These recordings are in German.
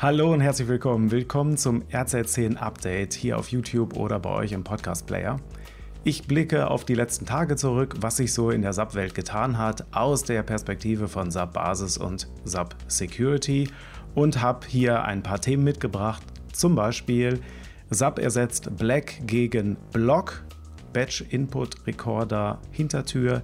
Hallo und herzlich willkommen. Willkommen zum RZ10 Update hier auf YouTube oder bei euch im Podcast Player. Ich blicke auf die letzten Tage zurück, was sich so in der SAP-Welt getan hat, aus der Perspektive von SAP Basis und SAP Security und habe hier ein paar Themen mitgebracht. Zum Beispiel SAP ersetzt Black gegen Block, Batch Input Recorder Hintertür,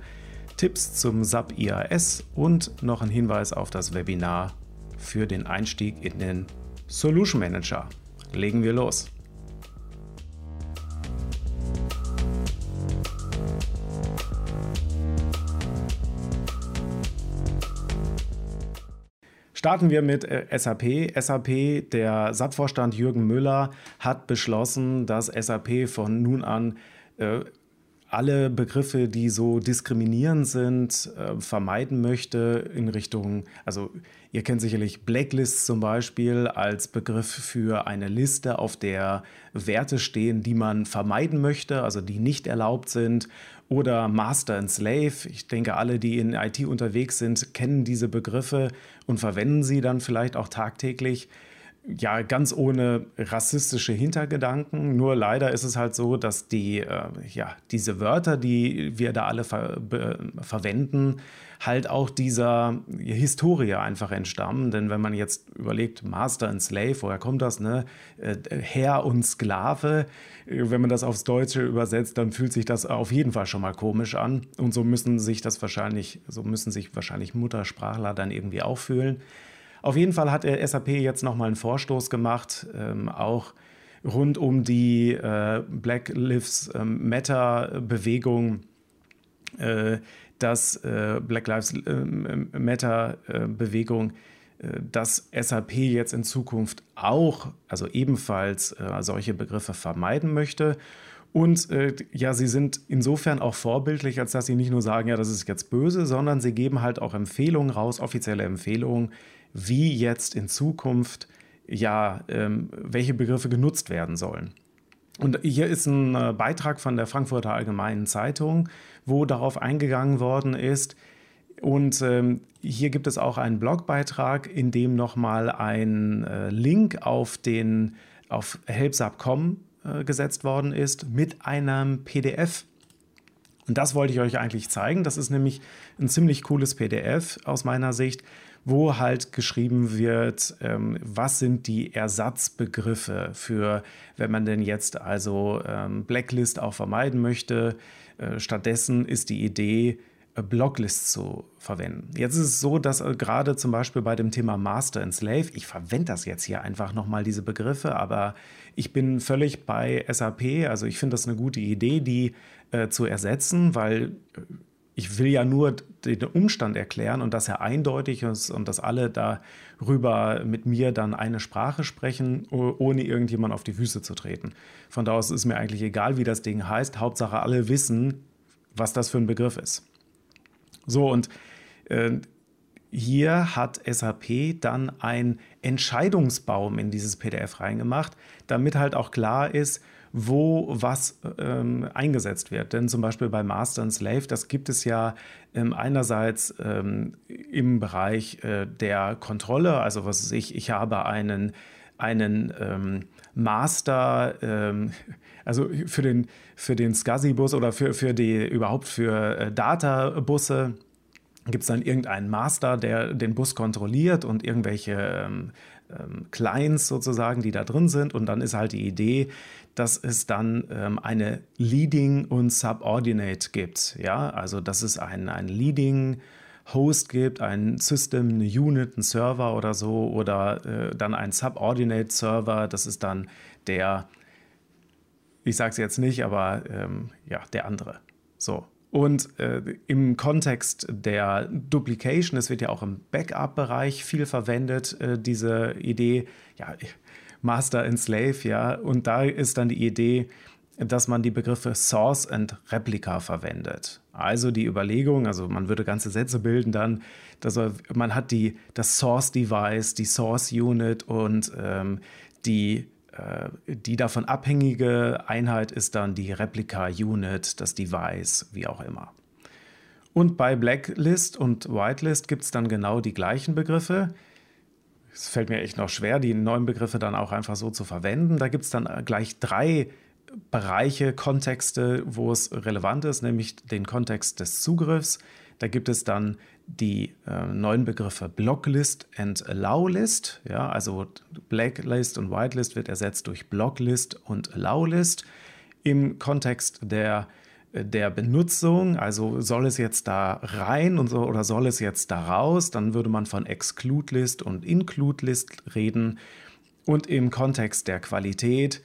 Tipps zum SAP IAS und noch ein Hinweis auf das Webinar für den Einstieg in den Solution Manager. Legen wir los. Starten wir mit äh, SAP. SAP, der SAP-Vorstand Jürgen Müller hat beschlossen, dass SAP von nun an äh, alle Begriffe, die so diskriminierend sind, äh, vermeiden möchte in Richtung, also ihr kennt sicherlich Blacklist zum Beispiel als Begriff für eine Liste, auf der Werte stehen, die man vermeiden möchte, also die nicht erlaubt sind, oder Master and Slave. Ich denke, alle, die in IT unterwegs sind, kennen diese Begriffe und verwenden sie dann vielleicht auch tagtäglich ja, ganz ohne rassistische Hintergedanken. Nur leider ist es halt so, dass die, äh, ja, diese Wörter, die wir da alle ver verwenden, halt auch dieser Historie einfach entstammen. Denn wenn man jetzt überlegt, Master and Slave, woher kommt das, ne? Äh, Herr und Sklave, wenn man das aufs Deutsche übersetzt, dann fühlt sich das auf jeden Fall schon mal komisch an. Und so müssen sich das wahrscheinlich, so müssen sich wahrscheinlich Muttersprachler dann irgendwie auch fühlen. Auf jeden Fall hat der SAP jetzt nochmal einen Vorstoß gemacht, ähm, auch rund um die äh, Black Lives ähm, Matter Bewegung, äh, dass äh, Black Lives Matter äh, Bewegung, äh, dass SAP jetzt in Zukunft auch, also ebenfalls äh, solche Begriffe vermeiden möchte. Und äh, ja, sie sind insofern auch vorbildlich, als dass sie nicht nur sagen, ja, das ist jetzt böse, sondern sie geben halt auch Empfehlungen raus, offizielle Empfehlungen, wie jetzt in Zukunft ja, ähm, welche Begriffe genutzt werden sollen. Und hier ist ein äh, Beitrag von der Frankfurter Allgemeinen Zeitung, wo darauf eingegangen worden ist. Und ähm, hier gibt es auch einen Blogbeitrag, in dem nochmal ein äh, Link auf den auf helpsap.com äh, gesetzt worden ist mit einem PDF. Und das wollte ich euch eigentlich zeigen. Das ist nämlich ein ziemlich cooles PDF aus meiner Sicht, wo halt geschrieben wird, ähm, was sind die Ersatzbegriffe für, wenn man denn jetzt also ähm, Blacklist auch vermeiden möchte. Äh, stattdessen ist die Idee, Blocklist zu verwenden. Jetzt ist es so, dass äh, gerade zum Beispiel bei dem Thema Master and Slave, ich verwende das jetzt hier einfach nochmal diese Begriffe, aber ich bin völlig bei SAP, also ich finde das eine gute Idee, die äh, zu ersetzen, weil äh, ich will ja nur den Umstand erklären und dass er eindeutig ist und dass alle darüber mit mir dann eine Sprache sprechen, ohne irgendjemand auf die Füße zu treten. Von da aus ist mir eigentlich egal, wie das Ding heißt. Hauptsache, alle wissen, was das für ein Begriff ist. So, und äh, hier hat SAP dann einen Entscheidungsbaum in dieses PDF reingemacht, damit halt auch klar ist, wo was ähm, eingesetzt wird. Denn zum Beispiel bei Master and Slave, das gibt es ja ähm, einerseits ähm, im Bereich äh, der Kontrolle, also was weiß ich, ich habe einen einen ähm, Master, ähm, also für den, für den SCSI-Bus oder für, für die überhaupt für äh, Data-Busse gibt es dann irgendeinen Master, der den Bus kontrolliert und irgendwelche ähm, ähm, Clients sozusagen, die da drin sind. Und dann ist halt die Idee, dass es dann ähm, eine Leading und Subordinate gibt. Ja, also dass es ein, ein Leading Host gibt, ein System, eine Unit, ein Server oder so, oder äh, dann ein Subordinate Server, das ist dann der, ich sage es jetzt nicht, aber ähm, ja, der andere. So. Und äh, im Kontext der Duplication, es wird ja auch im Backup-Bereich viel verwendet, äh, diese Idee, ja, Master and Slave, ja, und da ist dann die Idee, dass man die Begriffe Source und Replica verwendet. Also die Überlegung, also man würde ganze Sätze bilden dann, dass man hat die, das Source Device, die Source Unit und ähm, die, die davon abhängige Einheit ist dann die Replica Unit, das Device, wie auch immer. Und bei Blacklist und Whitelist gibt es dann genau die gleichen Begriffe. es fällt mir echt noch schwer, die neuen Begriffe dann auch einfach so zu verwenden. Da gibt es dann gleich drei Bereiche, Kontexte, wo es relevant ist, nämlich den Kontext des Zugriffs. Da gibt es dann die äh, neuen Begriffe Blocklist and Allowlist. Ja, also Blacklist und Whitelist wird ersetzt durch Blocklist und Allowlist. Im Kontext der, der Benutzung, also soll es jetzt da rein und so, oder soll es jetzt da raus, dann würde man von Exclude List und Include List reden. Und im Kontext der Qualität,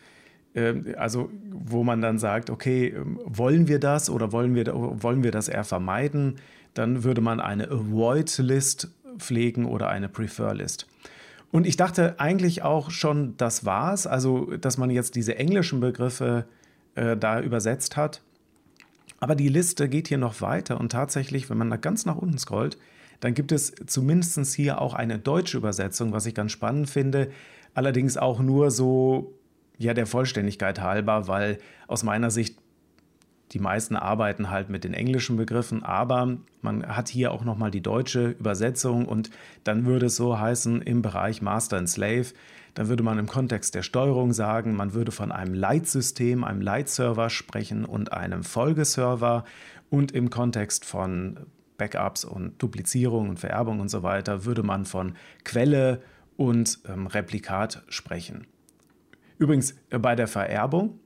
äh, also wo man dann sagt, okay, ähm, wollen wir das oder wollen wir, wollen wir das eher vermeiden? Dann würde man eine Avoid-List pflegen oder eine Prefer-List. Und ich dachte eigentlich auch schon, das war's, also dass man jetzt diese englischen Begriffe äh, da übersetzt hat. Aber die Liste geht hier noch weiter und tatsächlich, wenn man da ganz nach unten scrollt, dann gibt es zumindest hier auch eine deutsche Übersetzung, was ich ganz spannend finde. Allerdings auch nur so, ja, der Vollständigkeit halber, weil aus meiner Sicht die meisten arbeiten halt mit den englischen Begriffen, aber man hat hier auch nochmal die deutsche Übersetzung und dann würde es so heißen im Bereich Master and Slave, dann würde man im Kontext der Steuerung sagen, man würde von einem Leitsystem, einem Leitserver sprechen und einem Folgeserver und im Kontext von Backups und Duplizierung und Vererbung und so weiter würde man von Quelle und ähm, Replikat sprechen. Übrigens äh, bei der Vererbung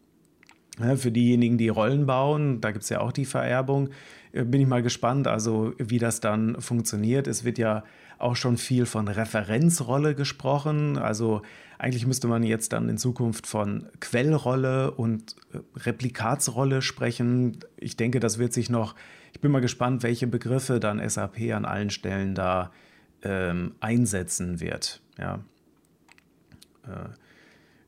für diejenigen, die Rollen bauen, da gibt es ja auch die Vererbung, äh, bin ich mal gespannt, also wie das dann funktioniert. Es wird ja auch schon viel von Referenzrolle gesprochen. Also eigentlich müsste man jetzt dann in Zukunft von Quellrolle und äh, Replikatsrolle sprechen. Ich denke, das wird sich noch, ich bin mal gespannt, welche Begriffe dann SAP an allen Stellen da ähm, einsetzen wird. Ja. Äh,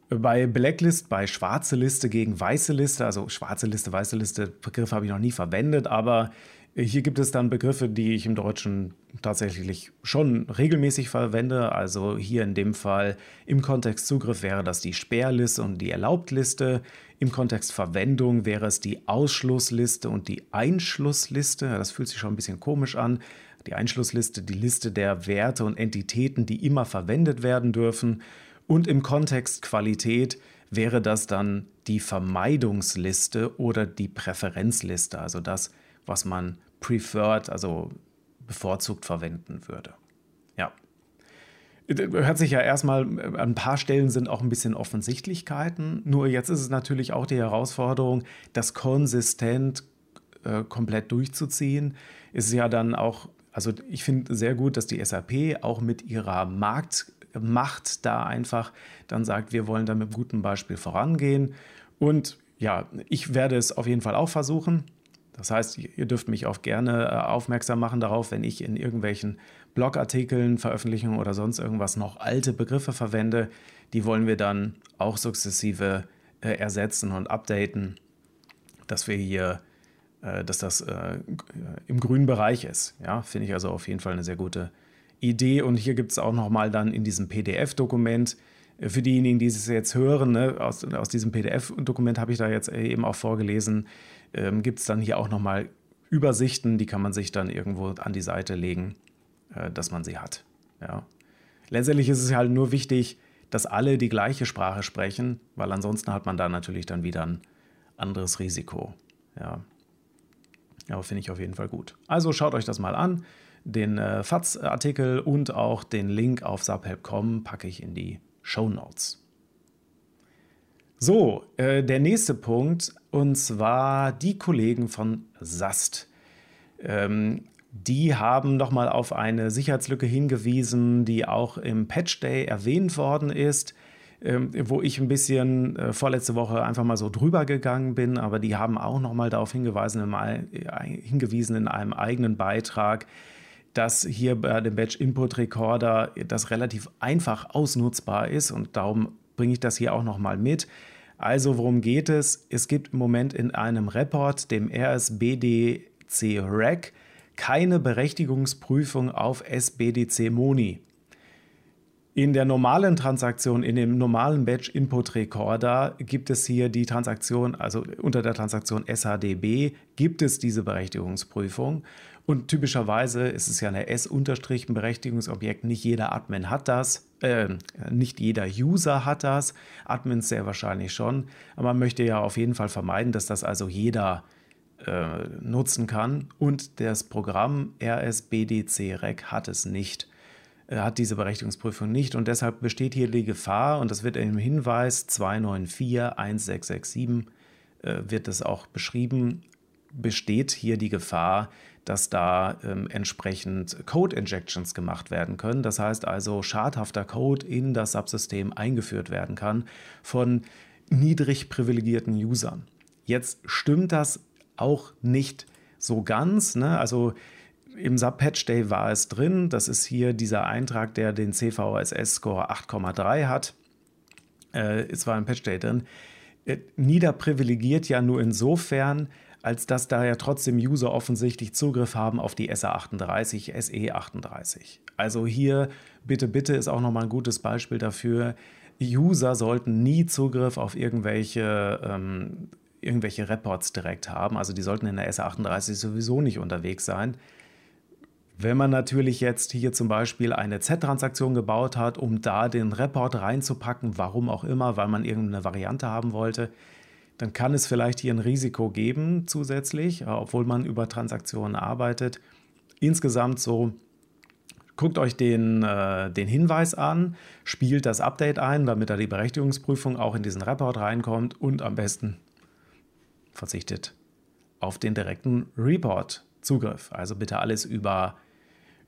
bei Blacklist, bei schwarze Liste gegen weiße Liste, also schwarze Liste, weiße Liste, Begriffe habe ich noch nie verwendet, aber hier gibt es dann Begriffe, die ich im Deutschen tatsächlich schon regelmäßig verwende. Also hier in dem Fall im Kontext Zugriff wäre das die Sperrliste und die Erlaubtliste. Im Kontext Verwendung wäre es die Ausschlussliste und die Einschlussliste. Das fühlt sich schon ein bisschen komisch an. Die Einschlussliste, die Liste der Werte und Entitäten, die immer verwendet werden dürfen. Und im Kontext Qualität wäre das dann die Vermeidungsliste oder die Präferenzliste, also das, was man preferred, also bevorzugt verwenden würde. Ja. Hört sich ja erstmal, an ein paar Stellen sind auch ein bisschen Offensichtlichkeiten. Nur jetzt ist es natürlich auch die Herausforderung, das konsistent äh, komplett durchzuziehen. Ist ja dann auch, also ich finde sehr gut, dass die SAP auch mit ihrer Markt macht, da einfach dann sagt, wir wollen da mit gutem Beispiel vorangehen. Und ja, ich werde es auf jeden Fall auch versuchen. Das heißt, ihr dürft mich auch gerne äh, aufmerksam machen darauf, wenn ich in irgendwelchen Blogartikeln, Veröffentlichungen oder sonst irgendwas noch alte Begriffe verwende. Die wollen wir dann auch sukzessive äh, ersetzen und updaten, dass wir hier, äh, dass das im grünen Bereich ist. Ja, finde ich also auf jeden Fall eine sehr gute Idee. Und hier gibt es auch nochmal dann in diesem PDF-Dokument, äh, für diejenigen, die es jetzt hören, ne, aus, aus diesem PDF-Dokument habe ich da jetzt eben auch vorgelesen, ähm, gibt es dann hier auch nochmal Übersichten, die kann man sich dann irgendwo an die Seite legen, äh, dass man sie hat. Ja. Letztendlich ist es halt nur wichtig, dass alle die gleiche Sprache sprechen, weil ansonsten hat man da natürlich dann wieder ein anderes Risiko. Ja. Aber finde ich auf jeden Fall gut. Also schaut euch das mal an. Den äh, FATS-Artikel und auch den Link auf subhelp.com packe ich in die Show Notes. So, äh, der nächste Punkt und zwar die Kollegen von SAST. Ähm, die haben nochmal auf eine Sicherheitslücke hingewiesen, die auch im Patch Day erwähnt worden ist, ähm, wo ich ein bisschen äh, vorletzte Woche einfach mal so drüber gegangen bin, aber die haben auch nochmal darauf hingewiesen in, hingewiesen in einem eigenen Beitrag, dass hier bei dem Batch Input Recorder das relativ einfach ausnutzbar ist und darum bringe ich das hier auch nochmal mit. Also worum geht es? Es gibt im Moment in einem Report, dem RSBDC REC, keine Berechtigungsprüfung auf SBDC Moni. In der normalen Transaktion, in dem normalen Batch Input Recorder gibt es hier die Transaktion, also unter der Transaktion SHDB gibt es diese Berechtigungsprüfung. Und typischerweise ist es ja eine S-Berechtigungsobjekt. Nicht jeder Admin hat das, äh, nicht jeder User hat das. Admins sehr wahrscheinlich schon. Aber man möchte ja auf jeden Fall vermeiden, dass das also jeder äh, nutzen kann. Und das Programm RSBDC-Rec hat es nicht hat diese Berechtigungsprüfung nicht und deshalb besteht hier die Gefahr, und das wird im Hinweis 294-1667 äh, wird es auch beschrieben, besteht hier die Gefahr, dass da ähm, entsprechend Code-Injections gemacht werden können. Das heißt also, schadhafter Code in das Subsystem eingeführt werden kann von niedrig privilegierten Usern. Jetzt stimmt das auch nicht so ganz. Ne? Also im Sub-Patch Day war es drin. Das ist hier dieser Eintrag, der den CVSS-Score 8,3 hat. Äh, es war im Patch Day drin. Äh, niederprivilegiert ja nur insofern, als dass da ja trotzdem User offensichtlich Zugriff haben auf die SA38, SE38. Also hier bitte, bitte ist auch nochmal ein gutes Beispiel dafür. User sollten nie Zugriff auf irgendwelche, ähm, irgendwelche Reports direkt haben. Also die sollten in der SA38 sowieso nicht unterwegs sein. Wenn man natürlich jetzt hier zum Beispiel eine Z-Transaktion gebaut hat, um da den Report reinzupacken, warum auch immer, weil man irgendeine Variante haben wollte, dann kann es vielleicht hier ein Risiko geben zusätzlich, äh, obwohl man über Transaktionen arbeitet. Insgesamt so, guckt euch den, äh, den Hinweis an, spielt das Update ein, damit da die Berechtigungsprüfung auch in diesen Report reinkommt und am besten verzichtet auf den direkten Report-Zugriff. Also bitte alles über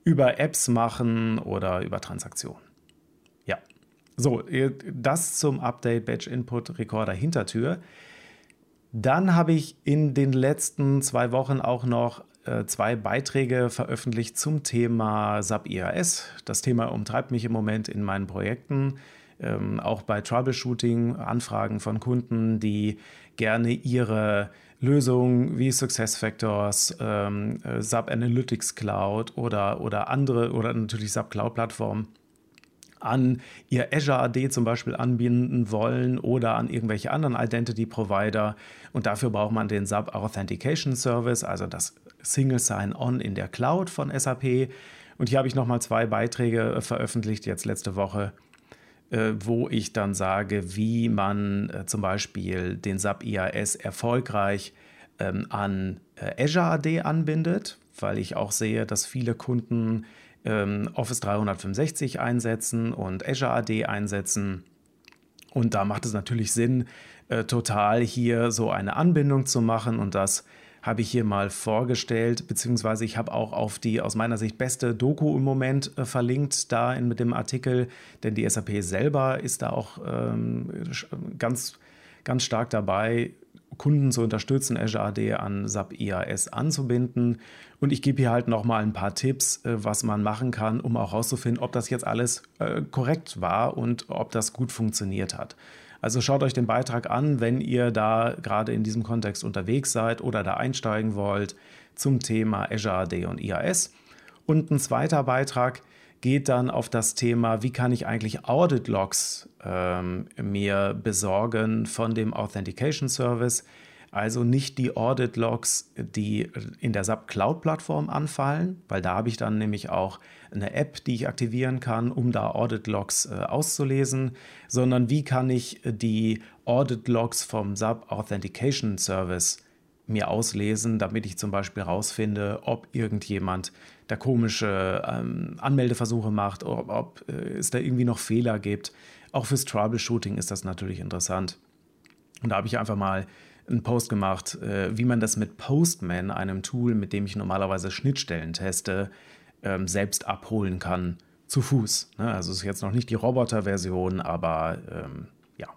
über Apps machen oder über Transaktionen. Ja. So, das zum Update Batch Input Recorder Hintertür. Dann habe ich in den letzten zwei Wochen auch noch äh, zwei Beiträge veröffentlicht zum Thema SAP IAS. Das Thema umtreibt mich im Moment in meinen Projekten. Ähm, auch bei Troubleshooting, Anfragen von Kunden, die gerne ihre Lösungen wie SuccessFactors, ähm, äh, SAP Analytics Cloud oder, oder andere oder natürlich SAP Cloud Plattformen an ihr Azure AD zum Beispiel anbinden wollen oder an irgendwelche anderen Identity Provider. Und dafür braucht man den SAP Authentication Service, also das Single Sign-On in der Cloud von SAP. Und hier habe ich nochmal zwei Beiträge äh, veröffentlicht, jetzt letzte Woche, wo ich dann sage, wie man äh, zum Beispiel den SAP IAS erfolgreich ähm, an äh, Azure AD anbindet, weil ich auch sehe, dass viele Kunden ähm, Office 365 einsetzen und Azure AD einsetzen. Und da macht es natürlich Sinn, total hier so eine Anbindung zu machen und das habe ich hier mal vorgestellt, beziehungsweise ich habe auch auf die aus meiner Sicht beste Doku im Moment äh, verlinkt, da in, mit dem Artikel, denn die SAP selber ist da auch ähm, ganz, ganz stark dabei, Kunden zu unterstützen, Azure AD an SAP IAS anzubinden. Und ich gebe hier halt nochmal ein paar Tipps, äh, was man machen kann, um auch herauszufinden, ob das jetzt alles äh, korrekt war und ob das gut funktioniert hat. Also schaut euch den Beitrag an, wenn ihr da gerade in diesem Kontext unterwegs seid oder da einsteigen wollt zum Thema Azure AD und IAS. Und ein zweiter Beitrag geht dann auf das Thema, wie kann ich eigentlich Audit Logs ähm, mir besorgen von dem Authentication Service. Also nicht die Audit Logs, die in der SAP Cloud Plattform anfallen, weil da habe ich dann nämlich auch eine App, die ich aktivieren kann, um da Audit Logs äh, auszulesen, sondern wie kann ich die Audit Logs vom SAP Authentication Service mir auslesen, damit ich zum Beispiel herausfinde, ob irgendjemand da komische ähm, Anmeldeversuche macht, ob, ob äh, es da irgendwie noch Fehler gibt. Auch fürs Troubleshooting ist das natürlich interessant. Und da habe ich einfach mal einen Post gemacht, äh, wie man das mit Postman, einem Tool, mit dem ich normalerweise Schnittstellen teste, ähm, selbst abholen kann zu Fuß. Ne? Also es ist jetzt noch nicht die Roboter-Version, aber ähm, ja.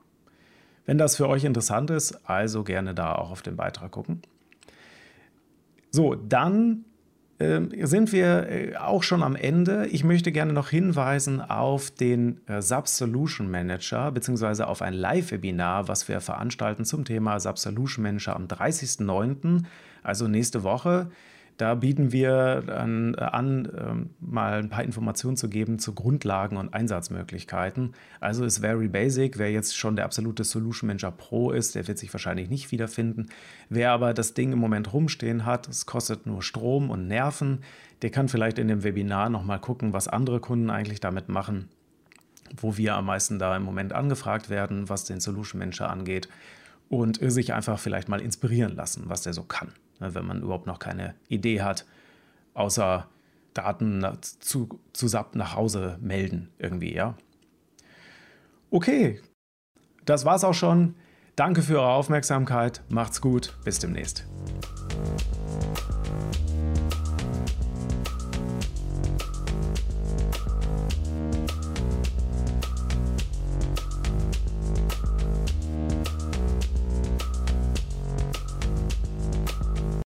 Wenn das für euch interessant ist, also gerne da auch auf den Beitrag gucken. So, dann sind wir äh, auch schon am Ende. Ich möchte gerne noch hinweisen auf den äh, SAP Solution Manager beziehungsweise auf ein Live-Webinar, was wir veranstalten zum Thema SAP Solution Manager am 30.09., also nächste Woche. Da bieten wir an, an ähm, mal ein paar Informationen zu geben zu Grundlagen und Einsatzmöglichkeiten. Also ist very basic. Wer jetzt schon der absolute Solution Manager Pro ist, der wird sich wahrscheinlich nicht wiederfinden. Wer aber das Ding im Moment rumstehen hat, es kostet nur Strom und Nerven, der kann vielleicht in dem Webinar nochmal gucken, was andere Kunden eigentlich damit machen, wo wir am meisten da im Moment angefragt werden, was den Solution Manager angeht und sich einfach vielleicht mal inspirieren lassen, was der so kann. Ne, wenn man überhaupt noch keine Idee hat, außer Daten zu, zu SAP nach Hause melden irgendwie, ja. Okay, das war's auch schon. Danke für eure Aufmerksamkeit. Macht's gut. Bis demnächst.